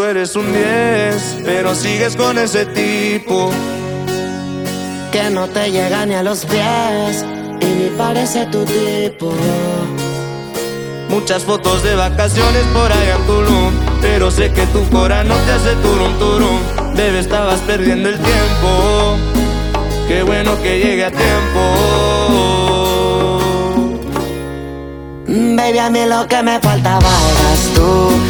Tú eres un 10, pero sigues con ese tipo. Que no te llega ni a los pies y ni parece tu tipo. Muchas fotos de vacaciones por allá en Tulum. Pero sé que tu cora no te hace turum turum. Bebé, estabas perdiendo el tiempo. Qué bueno que llegue a tiempo. Baby, a mí lo que me faltaba eras tú.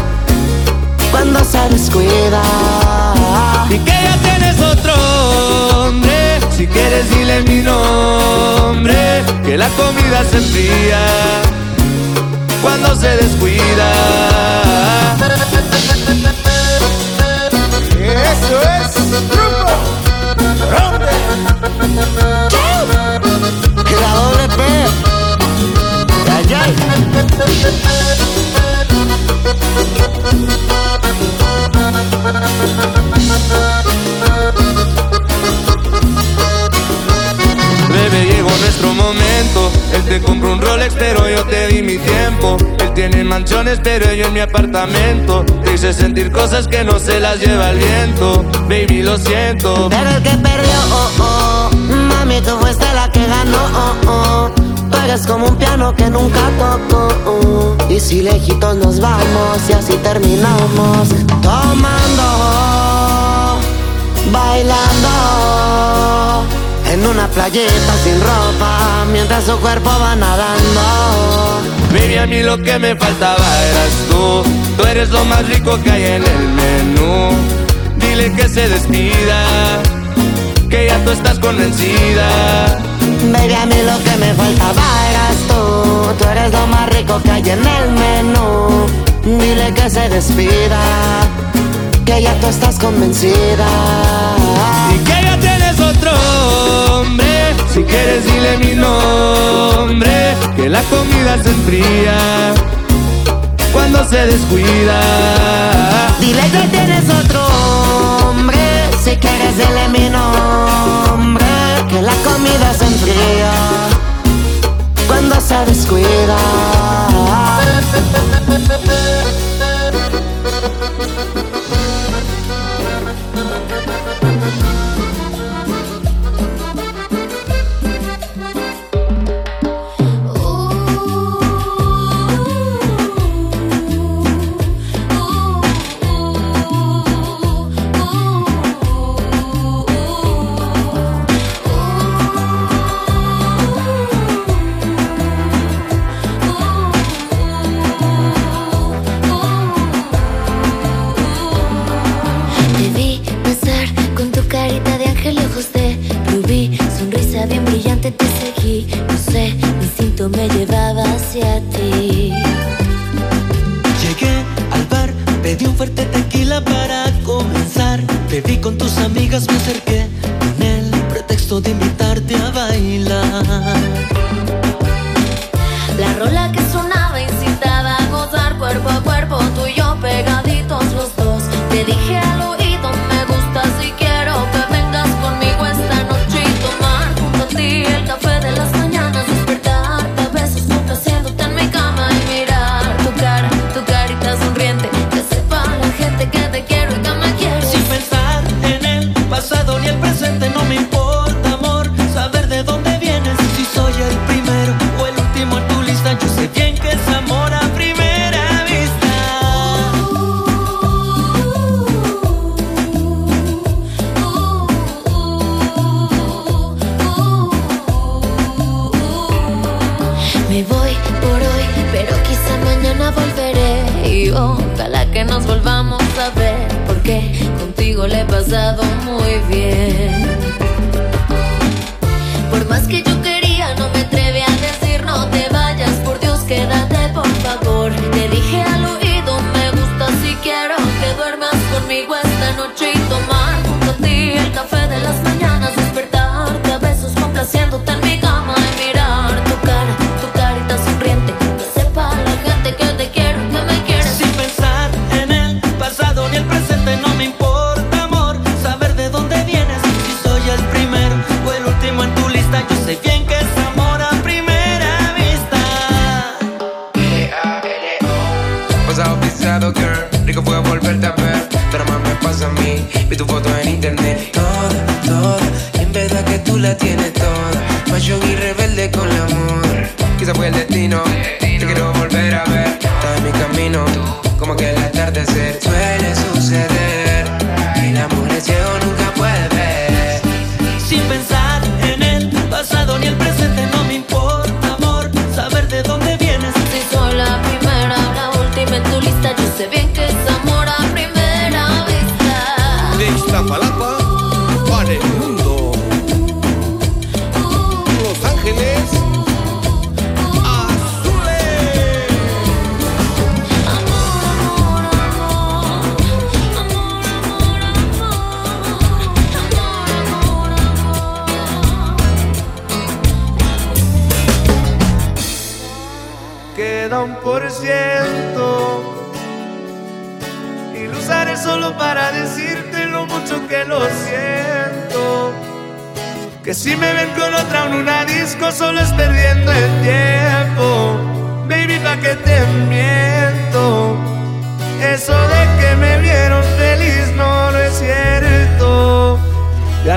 cuando se descuida. Y que ya tienes otro hombre, si quieres dile mi nombre. Que la comida se enfría cuando se descuida. Eso es grupo Ronde. La doble P. Ay, ay. Bebé, llegó nuestro momento. Él te compró un Rolex, pero yo te di mi tiempo. Él tiene mansiones, pero yo en mi apartamento. Te hice sentir cosas que no se las lleva el viento. Baby, lo siento. Pero el que perdió, oh, oh. Mami, tú fuiste la que ganó, oh, oh. Eres como un piano que nunca tocó. oh. Y si lejitos nos vamos y así terminamos. Tomando, bailando. En una playita sin ropa, mientras su cuerpo va nadando. Baby, a mí lo que me faltaba eras tú. Tú eres lo más rico que hay en el menú. Dile que se despida, que ya tú estás convencida. Baby, a mí lo que me faltaba eras tú. Tú eres lo más rico que hay en el menú. Dile que se despida, que ya tú estás convencida. Y que ya tienes otro hombre. Si quieres, dile mi nombre. Que la comida se enfría cuando se descuida. Dile que tienes otro hombre. Si quieres, dile mi nombre. Que la comida se enfría cuando se descuida. Contigo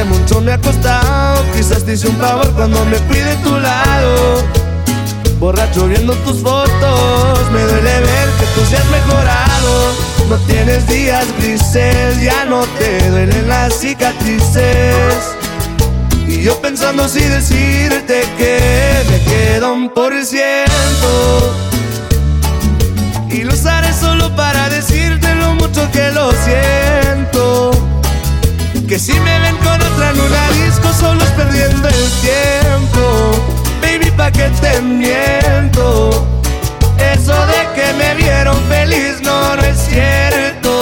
que mucho me ha costado. Quizás te hice un favor cuando me fui de tu lado. Borracho viendo tus fotos, me duele ver que tú seas mejorado. No tienes días grises, ya no te duelen las cicatrices. Y yo pensando si decirte que me queda un por ciento. Y lo usaré solo para decirte lo mucho que lo siento. Que si me ven con otra en una disco solo es perdiendo el tiempo Baby, pa' que te miento Eso de que me vieron feliz no, no es cierto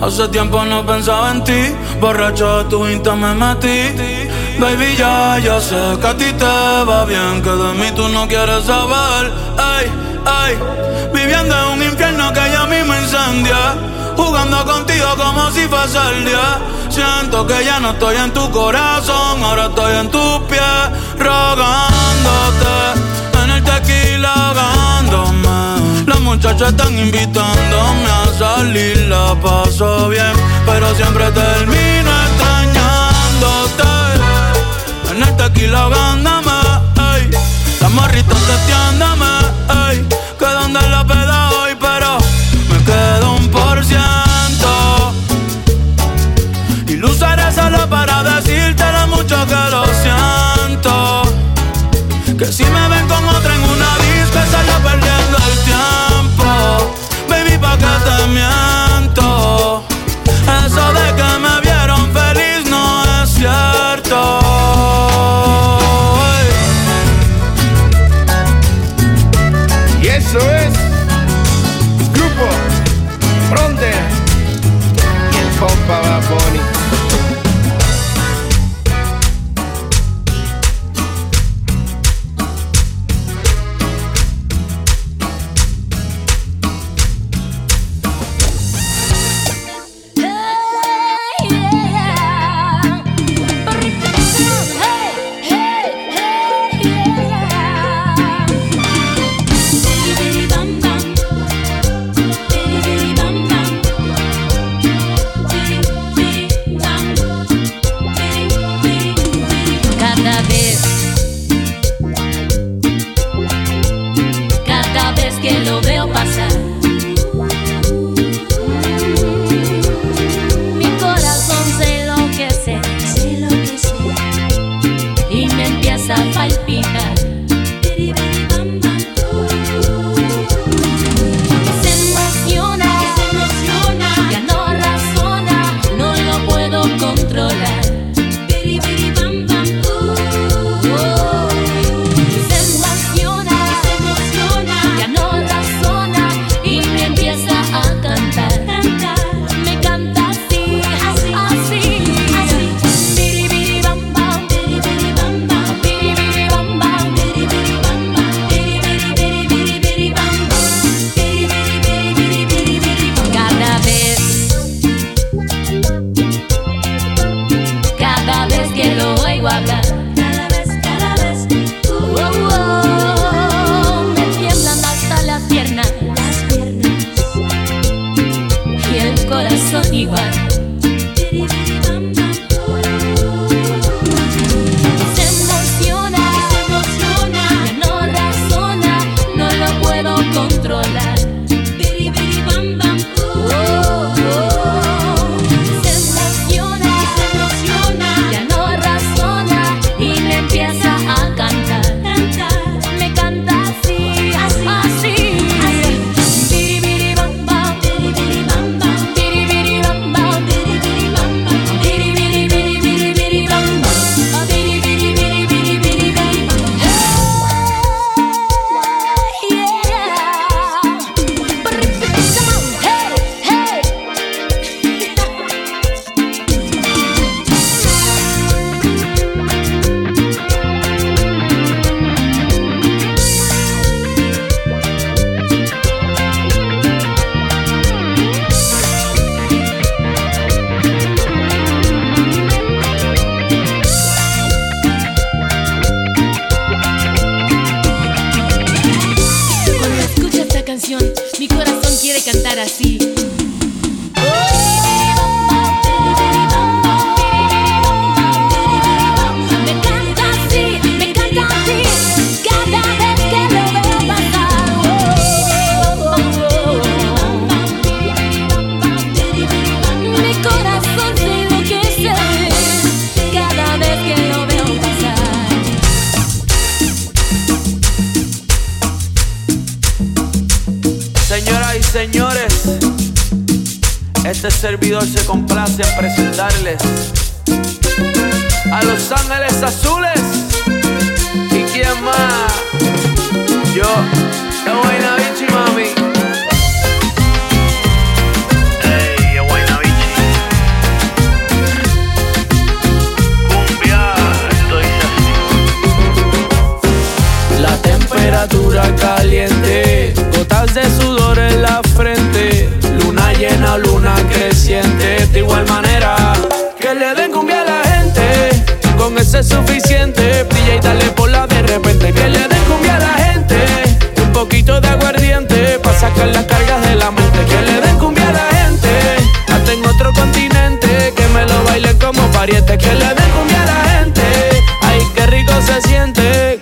Hace tiempo no pensaba en ti, borracho de tu insta me metí. Baby, ya, ya sé que a ti te va bien, que de mí tú no quieres saber. Ay, ay, viviendo en un infierno que ya mismo incendia. Jugando contigo como si fuese el día. Siento que ya no estoy en tu corazón, ahora estoy en tus pies, rogándote. En el tequila ahogándome. Las muchachas están invitándome a salir, la paso bien, pero siempre termino extrañándote. En el tequila ahogándome, ey. Las morritas testeándome, ey. Que donde la peda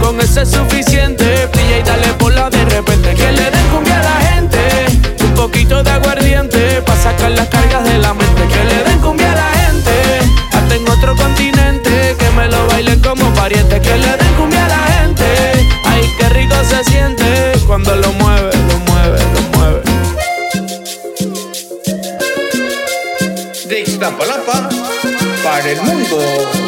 Con ese es suficiente. Brilla y dale por la de repente. Que le den cumbia a la gente poquito de aguardiente para sacar las cargas de la mente. Que le den cumbia a la gente. Hasta en otro continente que me lo bailen como pariente. Que le den cumbia a la gente. Ay, qué rico se siente cuando lo mueve, lo mueve, lo mueve. De Iztapalapa para el mundo.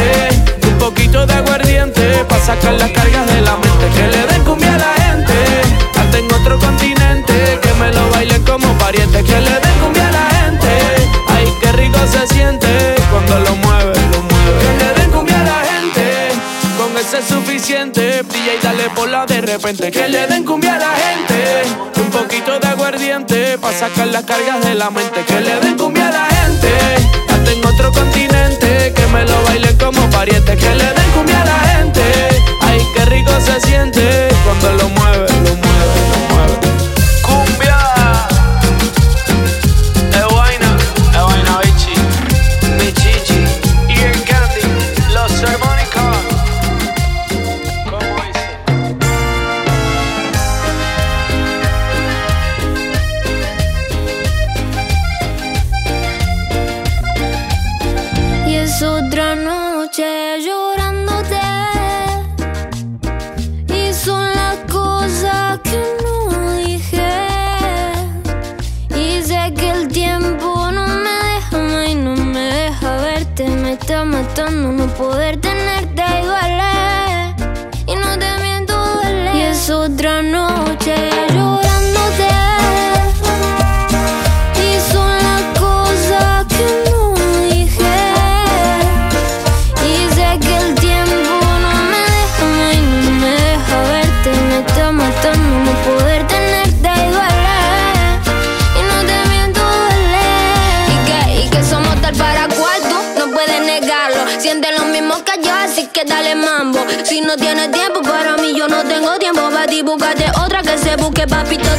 poquito de aguardiente para sacar las cargas de la mente. Que le den cumbia a la gente. Hasta en otro continente que me lo bailen como pariente. Que le den cumbia a la gente. Ay, qué rico se siente cuando lo mueve, lo mueve. Que le den cumbia a la gente. Con ese es suficiente. Y dale por la de repente. Que le den cumbia a la gente. Un poquito de aguardiente para sacar las cargas de la mente. Que le den cumbia a la gente. Hasta en otro continente que me lo bailen como pariente. Que le den cuando lo que se busque,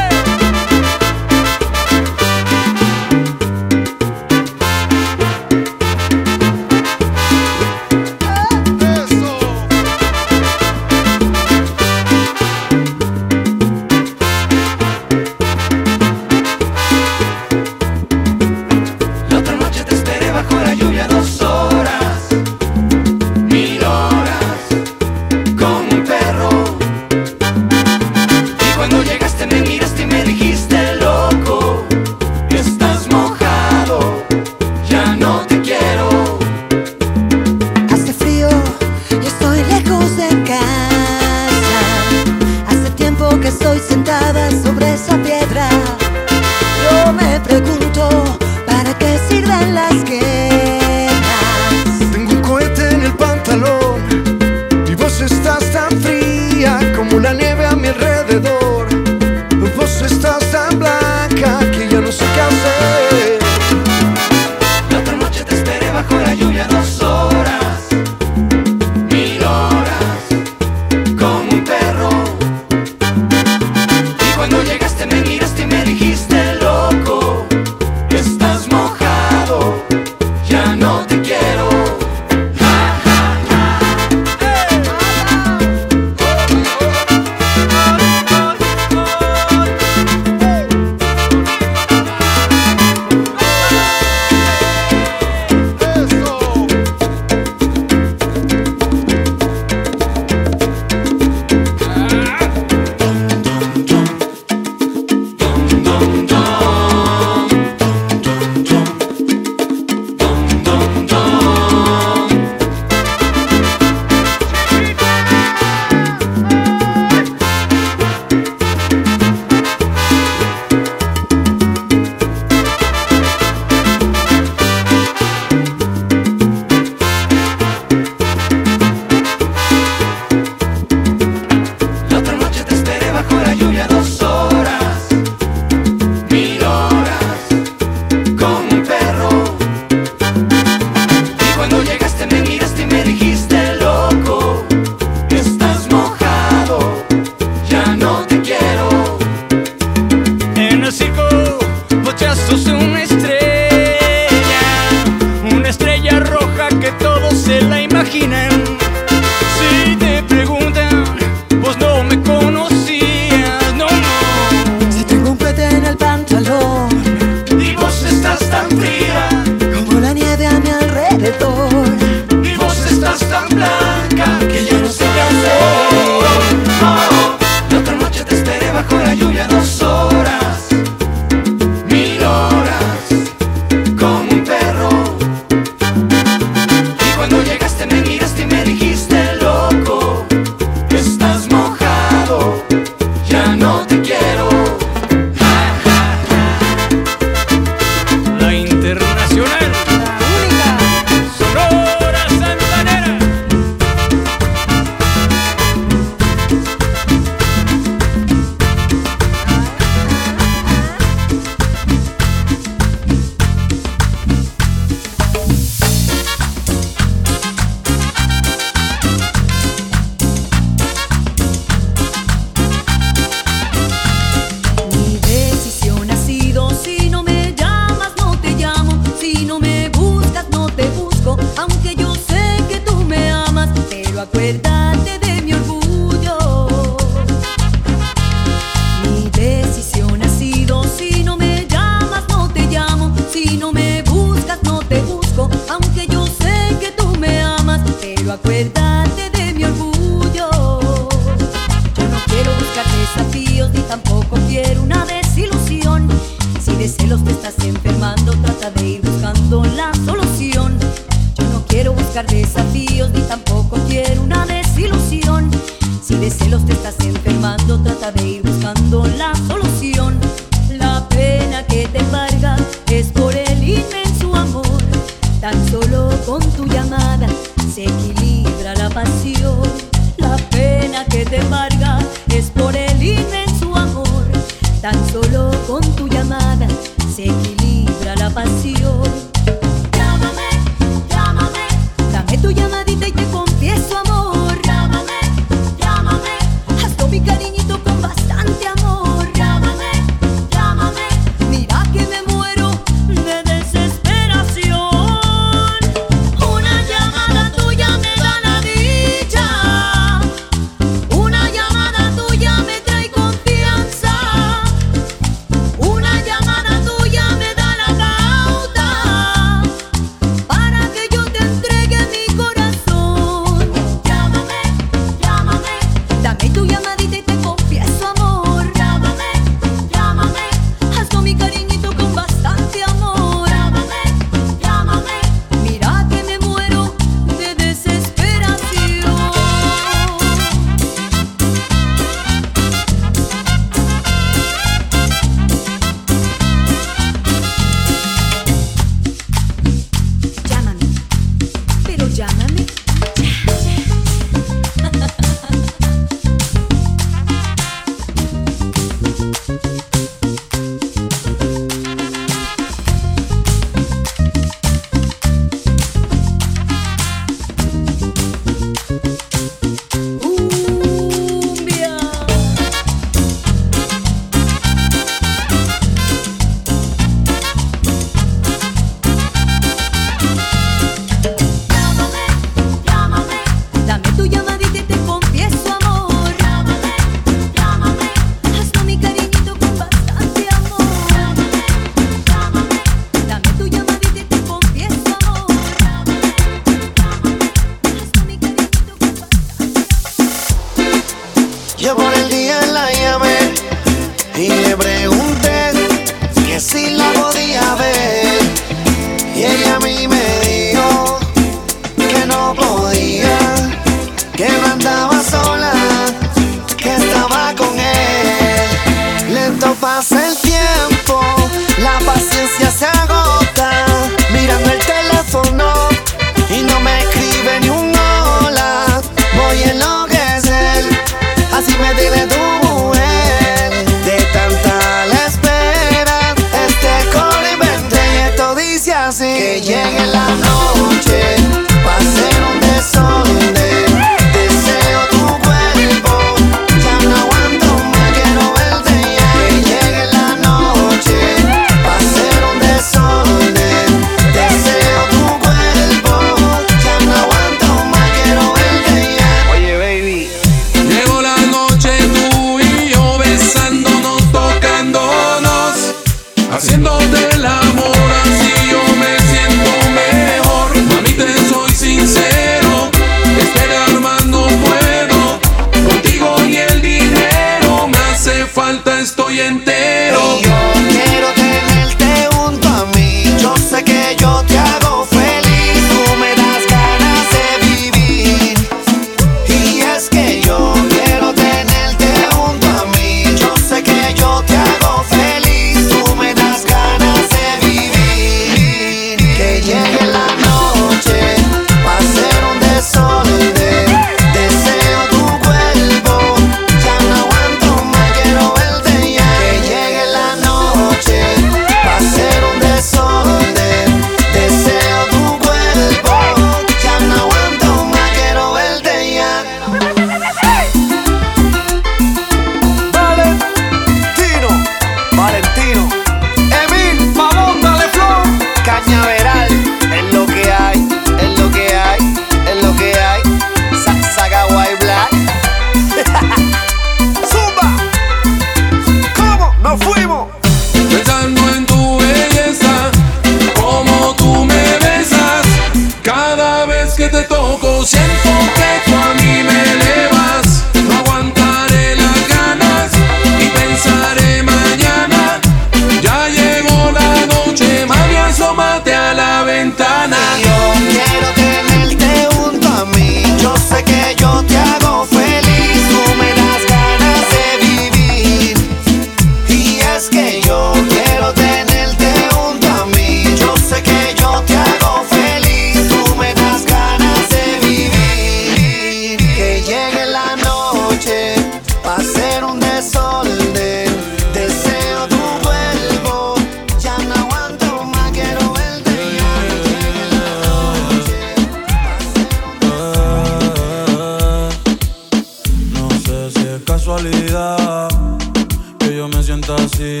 que yo me sienta así.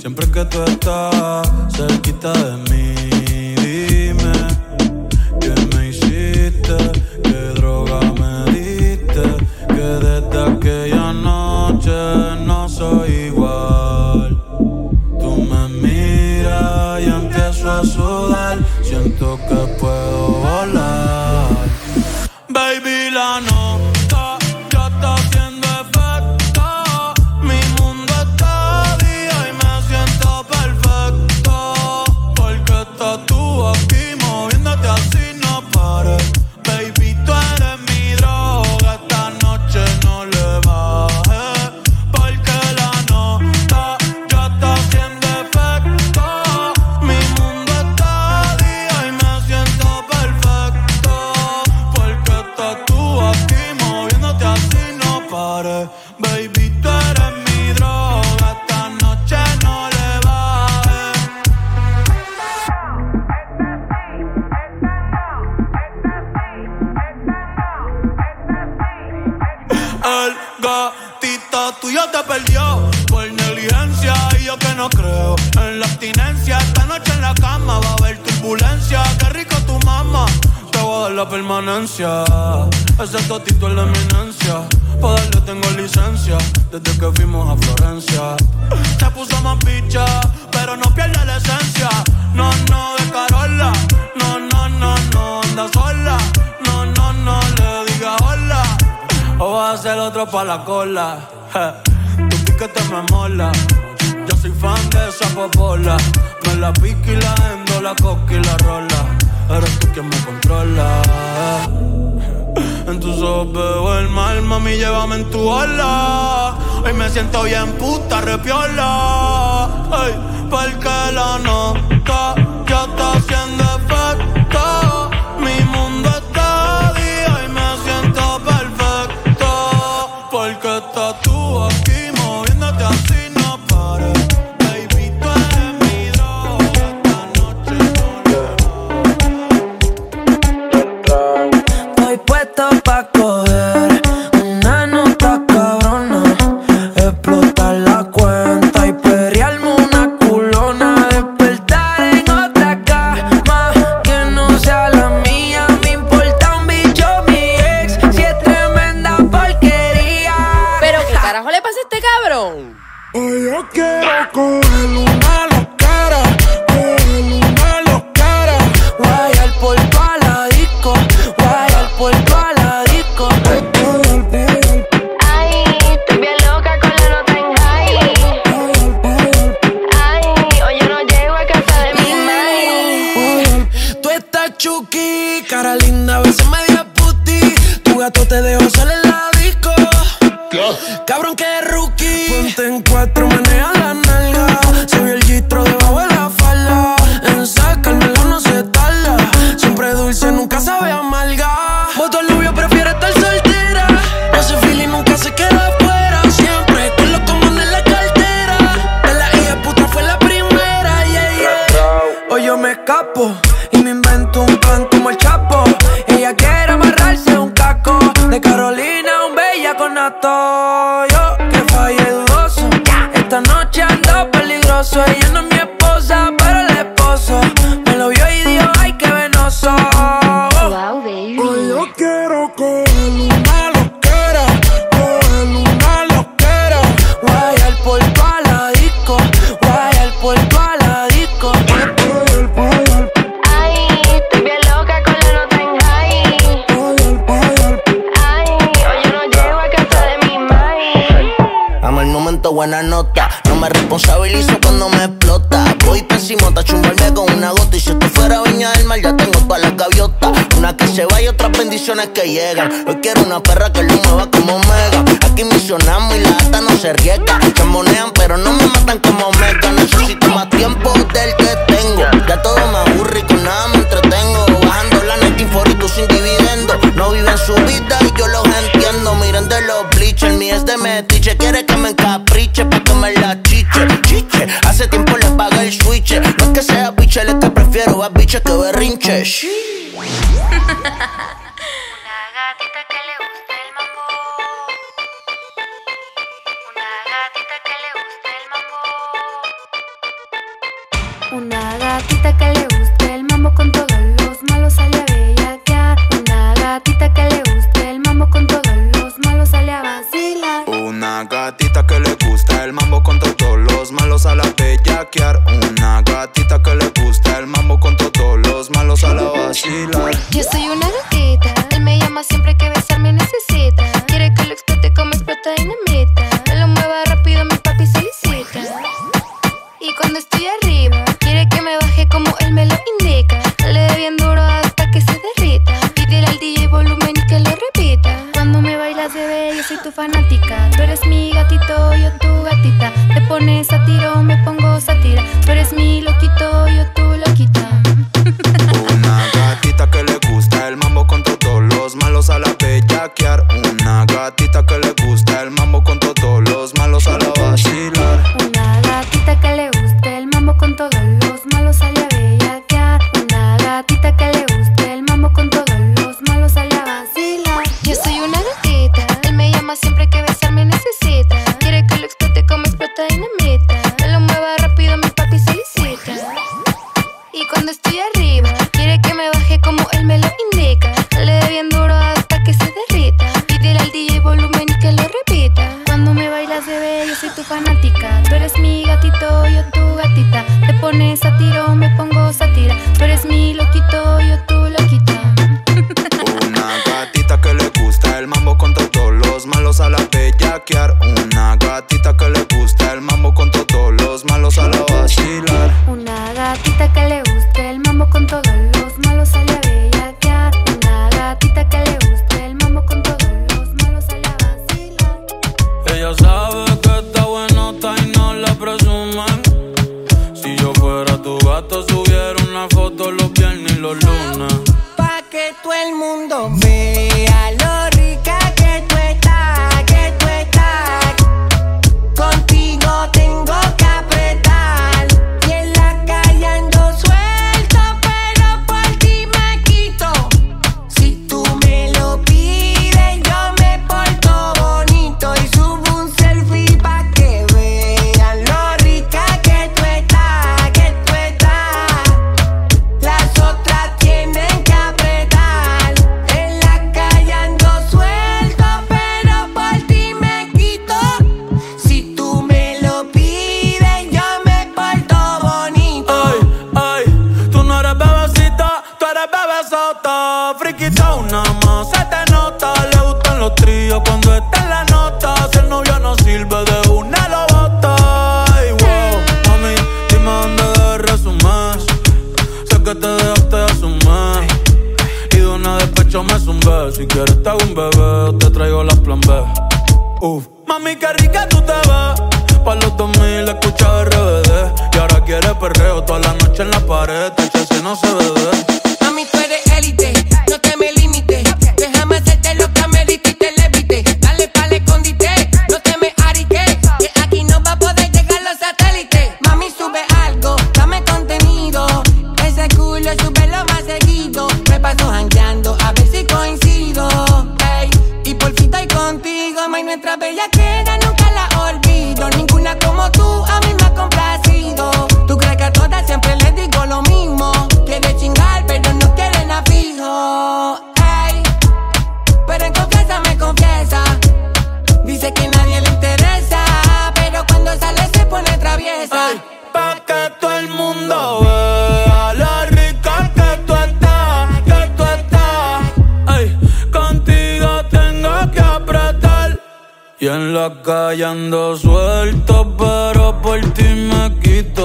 Siempre que tú estás cerquita de mí. Una que se va y otras bendiciones que llegan. Hoy quiero una perra que lo mueva como mega. Aquí misionamos y la gata no se riega. Se pero no me matan como mega. Necesito más tiempo del que tengo. Ya todo me aburre y con nada me entretengo. Bajando la net inforico sin dividendo. No viven su vida y yo los entiendo. Miren de los bleachers, mi es de metiche. Quiere que me encapriche pa' que me la chiche. Chiche, hace tiempo les paga el switch. No es que sea biche, le este prefiero más bichas que berrinches. Una gatita que le gusta el mambo. Una gatita que le gusta el mambo. Una gatita que le Yo soy una loquita, él me llama siempre que besarme necesita. la suelto, pero por ti me quito.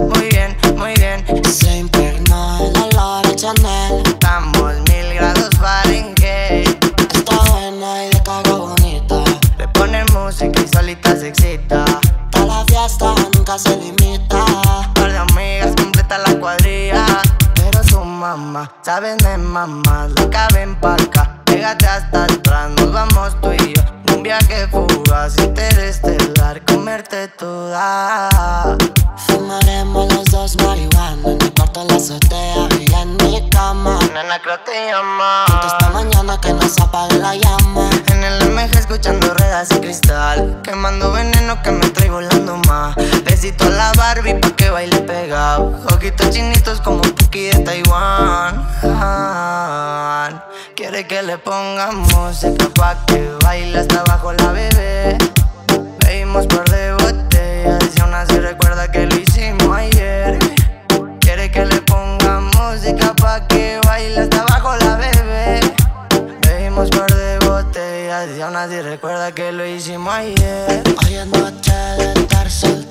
Muy bien, muy bien. Se el olor de Chanel. Estamos mil grados Fahrenheit. Está buena y de cago bonita. Le ponen música y solita se excita. Toda la fiesta nunca se limita. Par de amigas completa la cuadrilla. Pero su mamá, saben de mamá, la caben pa' acá. Pégate hasta atrás, nos vamos tú y yo. Un viaje fugaz, interestelar, comerte toda. Creo te llama. Esta mañana que nos apague la llama. En el MG escuchando ruedas y cristal. Quemando veneno que me trae volando más. Besito a la Barbie pa' que baile pegado. Ojitos chinitos como Puki de Taiwán. Quiere que le ponga música pa' que baile hasta abajo la bebé. Recuerda que lo hicimos ayer. Hoy es noche de estar soltera.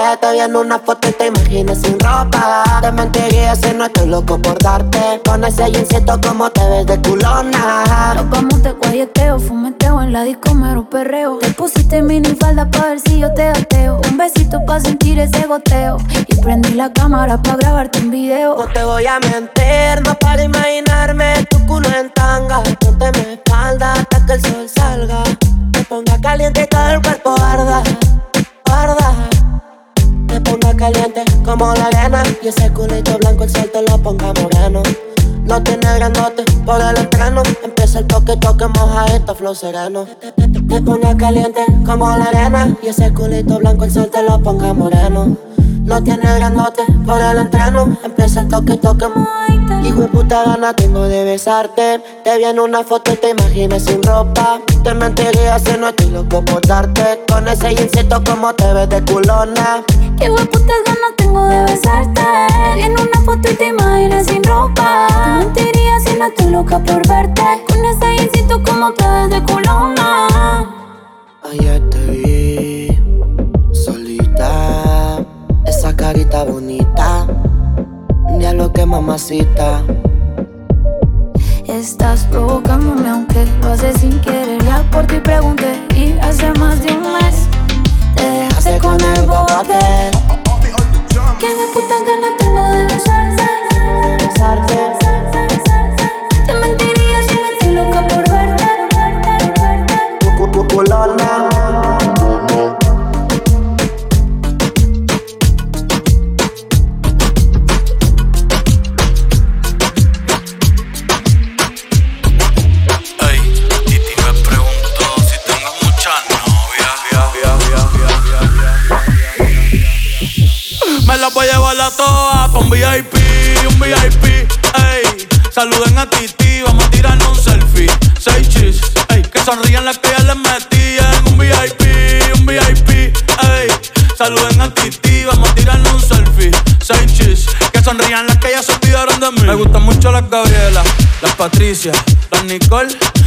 Besarte. Te vi en una foto y te imaginé sin ropa. Te mentiría si no estoy loco por darte. Con ese jeansito como te ves de culona. Nos vamos de guayeteo, fumeteo en la disco mero perreo. Te pusiste mini falda pa' ver si yo te gateo. Un besito pa' sentir ese goteo. Y prendí la cámara pa' grabarte un video. No te voy a mentir, no para imaginarme tu culo en tanga. Ponte mi espalda hasta que el sol salga. Te ponga caliente y todo el cuerpo arda. Caliente como la arena. Y ese culito blanco el sol lo ponga moreno. No tiene grandote por el entreno. Empieza el toque, toque, moja esto, flow sereno. Te ponga caliente como la arena. Y ese culito blanco el sol te lo ponga moreno. No tiene grandote por el entreno. Empieza el toque, toque, Hijo de puta gana tengo de besarte. Te vi en una foto y te imaginé sin ropa. Te mentiría si no estoy loco por darte. Con ese jeansito como te ves de culona. Qué putas ganas tengo de besarte. En una foto y te imaginé sin ropa. Mentiría si no estoy loca por verte. Con ese jeansito como te de culona. Ayer te vi solita, esa carita bonita, diablo que mamacita. Estás provocándome aunque lo haces sin querer. Ya por ti pregunté y hace más de un mes te dejaste con el bote. Que de puta gana la voy a llevar a todas pa' VIP, un VIP, ey. Saluden a Titi, vamos a tirarnos un selfie. Seis chis, ey. Que sonrían las que ya les metí en un VIP, un VIP, ey. Saluden a Titi, vamos a tirarnos un selfie. Seis chis, que sonrían las que ya se olvidaron de mí. Me gustan mucho las Gabriela, las Patricia, las Nicole,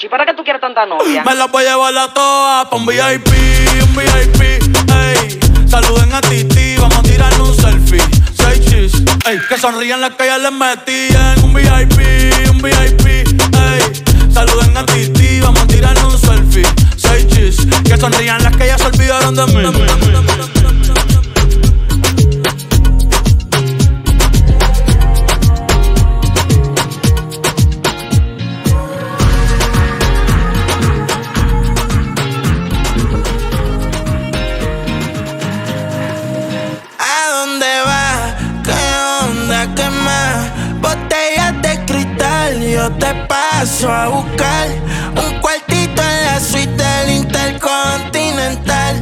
¿Y para qué tú quieres tanta novia? Me la voy a llevar a todas pa' un VIP, un VIP, ey. Saluden a Titi, vamos a tirarnos un selfie. Seis chis, ey. Que sonrían las que ya les metí en un VIP, un VIP, ey. Saluden a Titi, vamos a tirarnos un selfie. Seis chis, que sonrían las que ya se olvidaron de mí. A buscar un cuartito en la suite del Intercontinental.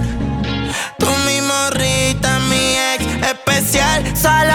Tú mi morrita, mi ex especial. Solo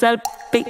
salpic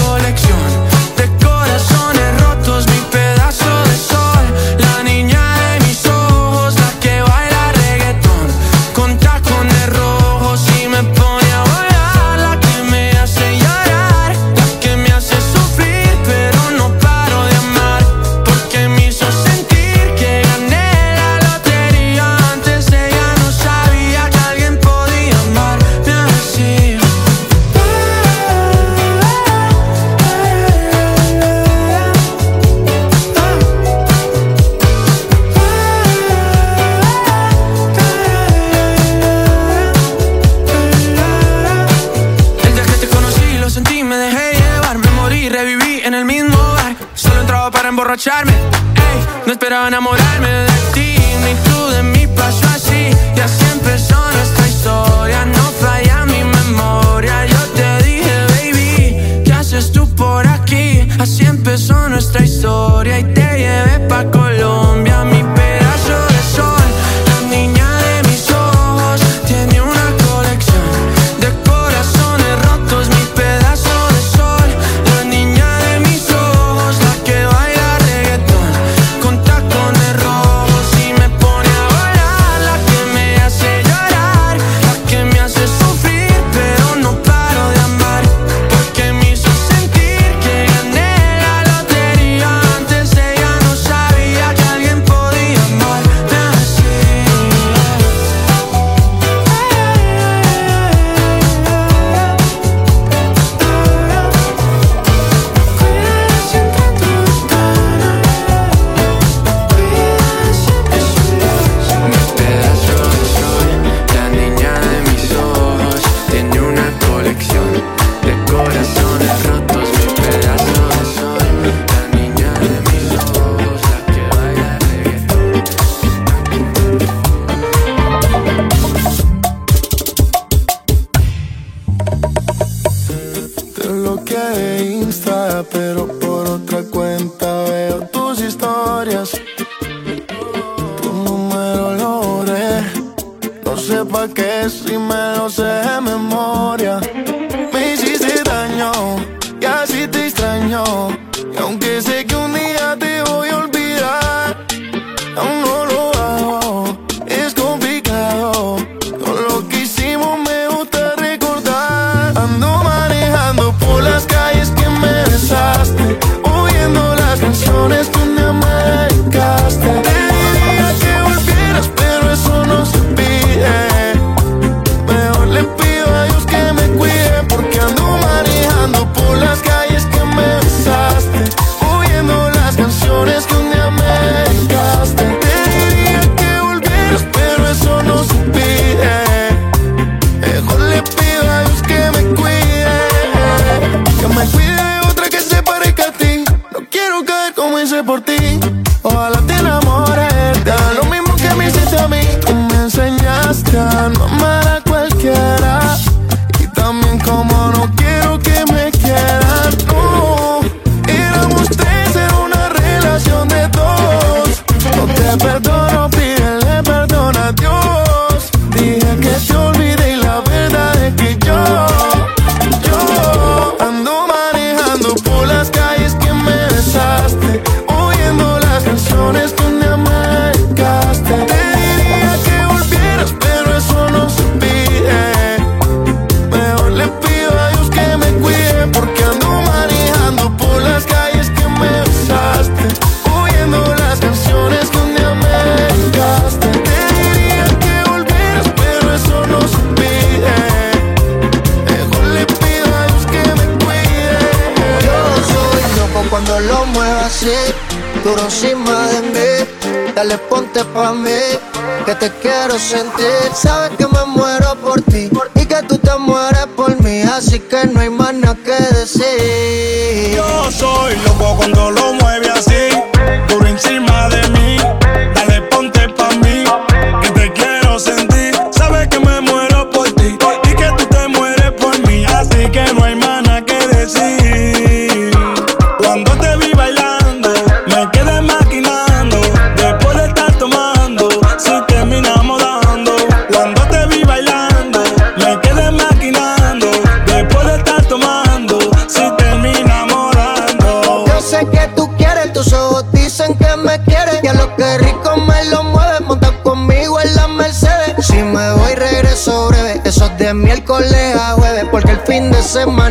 estaba enamorado. semana.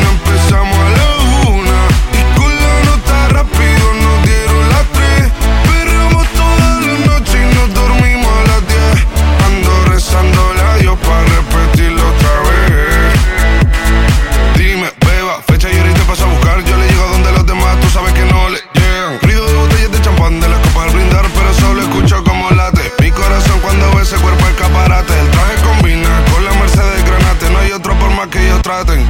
empezamos a la una. Y con la nota rápido nos dieron las tres. Perramos toda la noche y nos dormimos a las diez. Ando rezando la Dios para repetirlo otra vez. Dime, beba, fecha y ahorita paso a buscar. Yo le llego donde los demás, tú sabes que no le llegan. Ruido de botellas de champán de las copas al brindar, pero solo escucho como late. Mi corazón cuando ve ese cuerpo escaparate. El traje combina con la Mercedes Granate. No hay otro por más que ellos traten.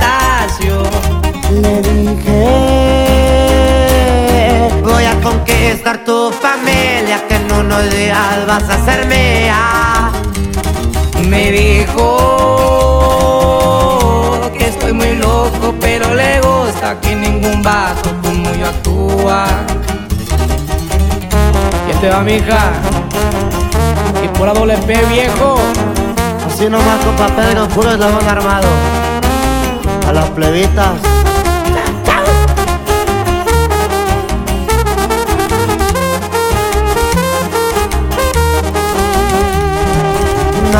Conquistar tu familia, que en unos días vas a ser mía. Me dijo que estoy muy loco, pero le gusta que ningún vato como yo actúa. Y este va, mija. Y por la doble P, viejo. Así nomás con papel nos puro eslabón armado. A las plebitas.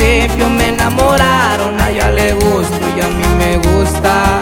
principio me enamoraron, a ella le gusto y a mí me gusta.